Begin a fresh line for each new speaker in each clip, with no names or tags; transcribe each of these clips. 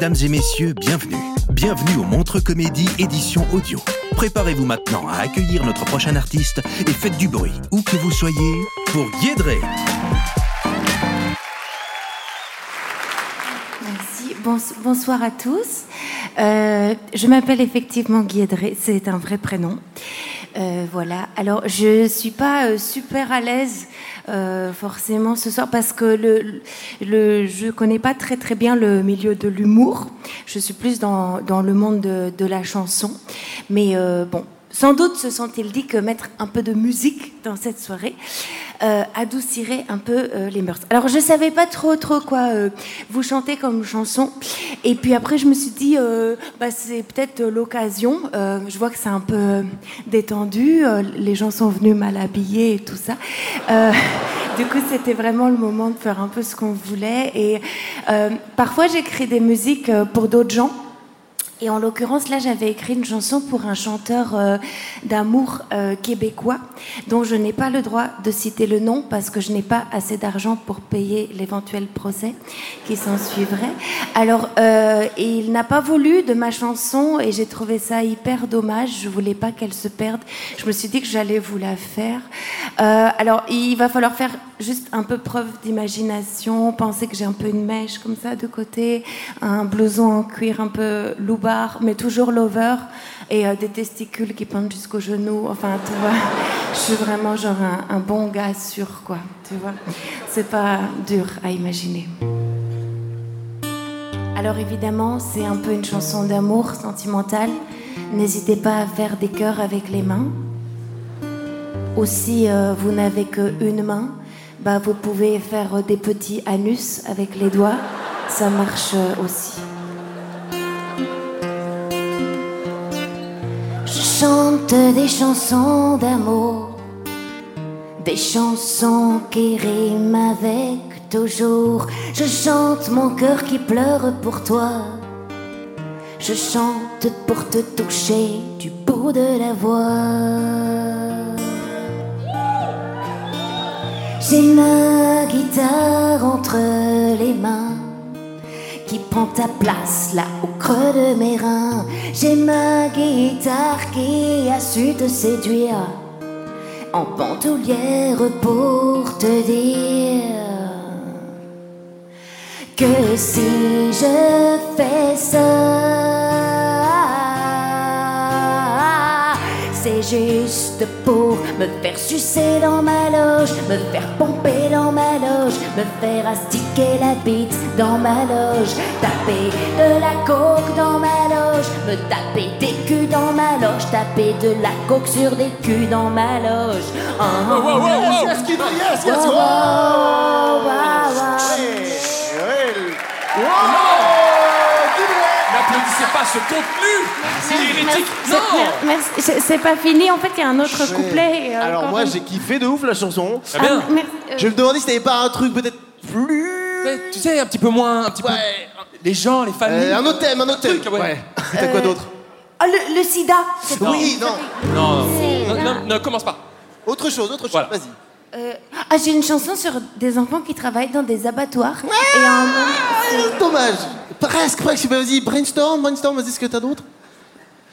Mesdames et messieurs, bienvenue. Bienvenue au Montre Comédie édition audio. Préparez-vous maintenant à accueillir notre prochain artiste et faites du bruit, où que vous soyez, pour Guédré.
Merci. Bons- bonsoir à tous. Euh, je m'appelle effectivement Guédré, c'est un vrai prénom. Euh, voilà. Alors, je suis pas euh, super à l'aise euh, forcément ce soir parce que le, le, je connais pas très très bien le milieu de l'humour. Je suis plus dans, dans le monde de, de la chanson. Mais euh, bon, sans doute se sont-ils dit que mettre un peu de musique dans cette soirée euh, adoucirait un peu euh, les mœurs. Alors je savais pas trop trop quoi euh, vous chanter comme chanson. Et puis après je me suis dit euh, bah, c'est peut-être l'occasion. Euh, je vois que c'est un peu détendu. euh, les gens sont venus mal habillés et tout ça. Du coup c'était vraiment le moment de faire un peu ce qu'on voulait. Et parfois j'écris des musiques pour d'autres gens. Et en l'occurrence, là, j'avais écrit une chanson pour un chanteur euh, d'amour euh, québécois, dont je n'ai pas le droit de citer le nom parce que je n'ai pas assez d'argent pour payer l'éventuel procès qui s'en suivrait. Alors, euh, il n'a pas voulu de ma chanson et j'ai trouvé ça hyper dommage. Je voulais pas qu'elle se perde. Je me suis dit que j'allais vous la faire. Alors, il va falloir faire juste un peu preuve d'imagination, penser que j'ai un peu une mèche comme ça de côté, un blouson en cuir un peu mais toujours lover, et euh, des testicules qui pendent jusqu'aux genoux. Enfin, tu vois, je suis vraiment genre un, bon gars sûr, quoi. Tu vois, c'est pas dur à imaginer. Alors évidemment, c'est un peu une chanson d'amour sentimentale. N'hésitez pas à faire des cœurs avec les mains. Ou si euh, vous n'avez qu'une main, bah, vous pouvez faire des petits anus avec les doigts. Ça marche euh, aussi. Chante des chansons d'amour, des chansons qui riment avec toujours. Je chante mon cœur qui pleure pour toi. Je chante pour te toucher du bout de la voix. J'ai ma guitare entre les mains qui prend ta place là au creux de mes reins. J'ai ma guitare qui a su te séduire en bandoulière pour te dire que si je fais ça, c'est juste pour me faire sucer dans ma loge, me faire pomper dans ma loge, me faire astiquer la bite dans ma loge, taper de la coke dans ma loge, me taper des culs dans ma loge, taper de la coke sur des culs dans ma loge. Ah, ah,
wow, wow, wow.
yes,
Yes, Kid, yes, yes,
Wow,
wow.
wow, wow, wow.
N'applaudissez pas ce contenu C'est hérétique Non
c'est- pas fini, en fait, il y a un autre couplet. et, euh,
Alors moi j'ai kiffé de ouf la chanson.
Ah bien
Ah, euh,
Je me demandais si t'avais pas un truc peut-être plus.
Tu sais, un petit peu moins, un petit peu...
Ouais.
Les gens, les familles...
Euh, un autre thème, un autre thème.
truc, ouais.
T'as quoi d'autre
Ah, le, le sida.
Oui, non.
Non, non, non, non, non, commence pas.
Autre chose, autre chose.
Voilà.
Vas-y.
Euh, ah, j'ai une chanson sur des enfants qui travaillent dans des abattoirs. et un
Ah, Dommage. Presque, presque. Vas-y, brainstorm, brainstorm. Vas-y, ce que t'as d'autre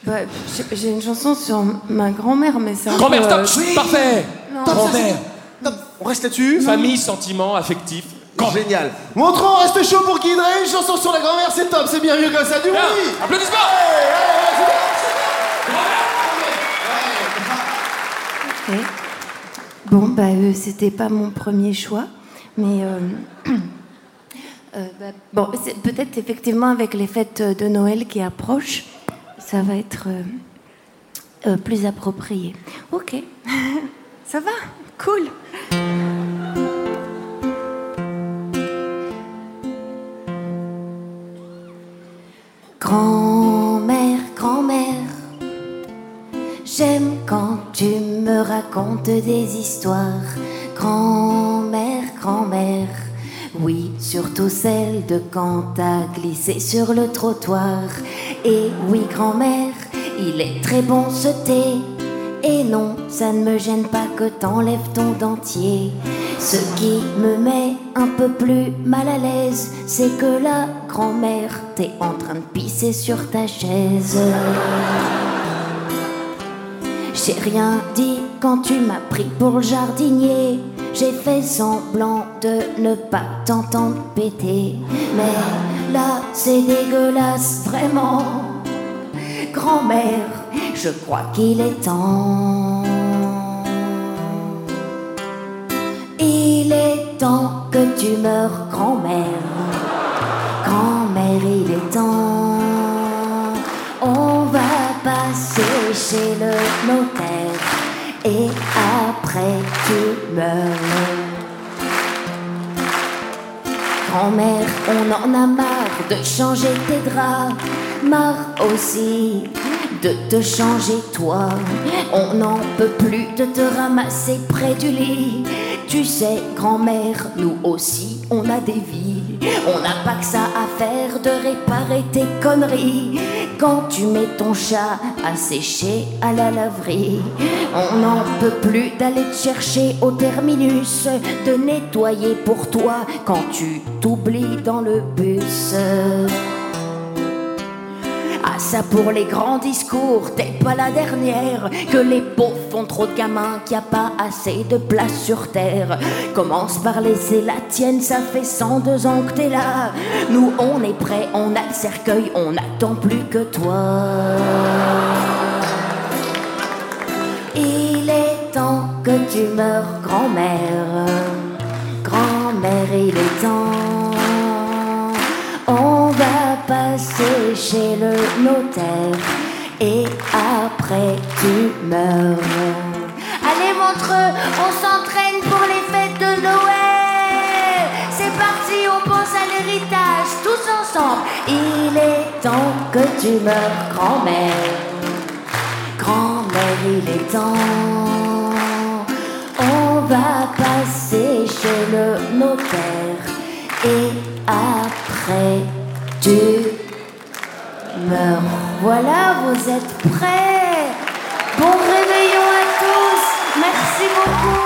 bah, j'ai- j'ai une chanson sur ma grand-mère, mais c'est un
Grand-mère,
peu,
stop
euh,
Chut, Parfait
Top, ça,
Grand-mère.
c'est- top. On reste là-dessus.
Famille, sentiment, affectif.
Génial. Montrons, on reste chaud pour Guy Drey. Une chanson sur la grand-mère, c'est top, c'est bien mieux que ça. Du
Bien,
oui.
applaudissements
Ok. Bon, bah, euh, c'était pas mon premier choix, mais euh, euh, bah, bon, peut-être effectivement avec les fêtes de Noël qui approchent, ça va être plus approprié. Ok, ça va, cool. Des histoires. Grand-mère, grand-mère. Oui, surtout celle de quand t'as glissé sur le trottoir. Et oui, grand-mère, il est très bon ce thé. Et non, ça ne me gêne pas que t'enlèves ton dentier. Ce qui me met un peu plus mal à l'aise, c'est que la grand-mère, t'es en train de pisser sur ta chaise. J'ai rien dit quand tu m'as pris pour le jardinier. J'ai fait semblant de ne pas t'entendre péter. Mais là, c'est dégueulasse, vraiment. Grand-mère, je crois qu'il est temps. Il est temps que tu meurs, grand-mère. Grand-mère, il est temps. Passer chez le notaire. Et après, tu meurs. Grand-mère, on en a marre de changer tes draps, marre aussi de te changer toi. On n'en peut plus de te ramasser près du lit. Tu sais, grand-mère, nous aussi, on a des vies. On n'a pas que ça à faire de réparer tes conneries. Quand tu mets ton chat à sécher à la laverie, on n'en peut plus d'aller te chercher au terminus, de nettoyer pour toi quand tu t'oublies dans le bus. Ça pour les grands discours, t'es pas la dernière Que les pauvres font trop de gamins, qu'il a pas assez de place sur terre. Commence par laisser la tienne, ça fait 102 ans que t'es là. Nous on est prêts, on a le cercueil, on n'attend plus que toi. Il est temps que tu meurs, grand-mère. Grand-mère, il est temps passer chez le notaire et après tu meurs. Allez Montreux, on s'entraîne pour les fêtes de Noël. C'est parti, on pense à l'héritage, tous ensemble. Il est temps que tu meurs, grand-mère. Grand-mère, il est temps. On va passer chez le notaire et après Voilà, vous êtes prêts Bon réveillon à tous Merci beaucoup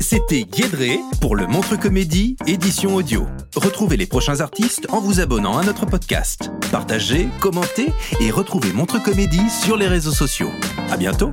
C'était Guédré pour le Montre Comédie, édition audio. Retrouvez les prochains artistes en vous abonnant à notre podcast. Partagez, commentez et retrouvez Montre Comédie sur les réseaux sociaux. À bientôt!